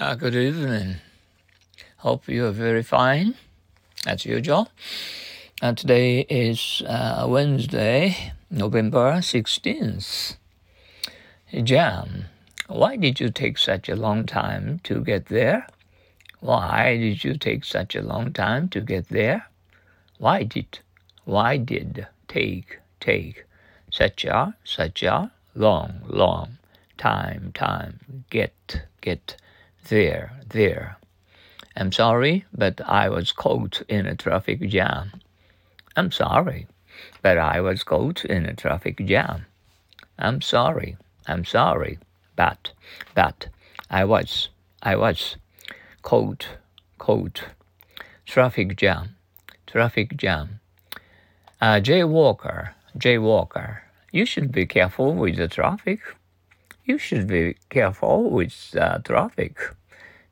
Uh, good evening. Hope you are very fine, as usual. Uh, today is uh, Wednesday, November 16th. Jam, why did you take such a long time to get there? Why did you take such a long time to get there? Why did, why did take, take such a, such a long, long time, time, get, get there, there. I'm sorry, but I was caught in a traffic jam. I'm sorry, but I was caught in a traffic jam. I'm sorry, I'm sorry, but, but I was, I was caught, caught. Traffic jam, traffic jam. Uh, jaywalker, jaywalker. You should be careful with the traffic you should be careful with uh, traffic.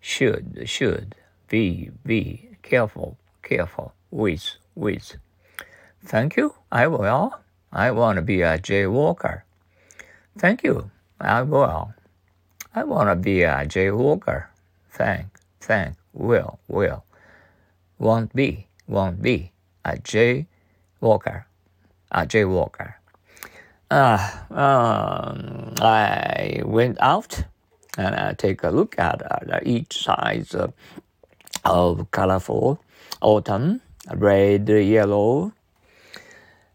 Should, should, be, be careful, careful with, with. Thank you, I will. I want to be a jaywalker. Thank you, I will. I want to be a jaywalker. Thank, thank, will, will. Won't be, won't be a jaywalker, a jaywalker uh, um, I went out and I take a look at uh, each size of colorful autumn, red, yellow,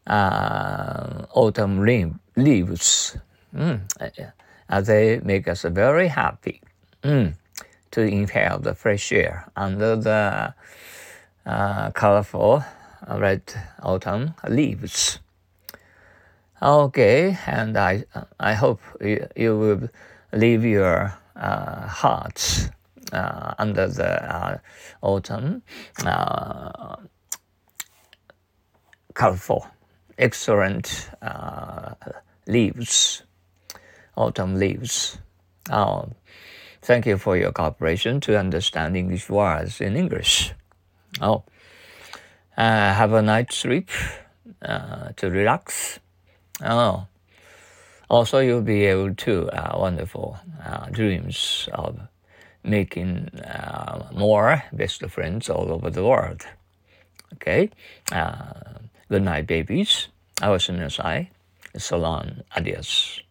uh, autumn leaves. Mm. Uh, they make us very happy mm. to inhale the fresh air under the uh, colorful red autumn leaves. Okay, and I I hope you, you will leave your uh, hearts uh, under the uh, autumn uh, colorful, excellent uh, leaves, autumn leaves. Oh, thank you for your cooperation to understand English words in English. Oh, uh, have a night sleep to relax. Oh, also you'll be able to uh, wonderful uh, dreams of making uh, more best friends all over the world. Okay, uh, good night, babies. I was in side. Salon. Adios.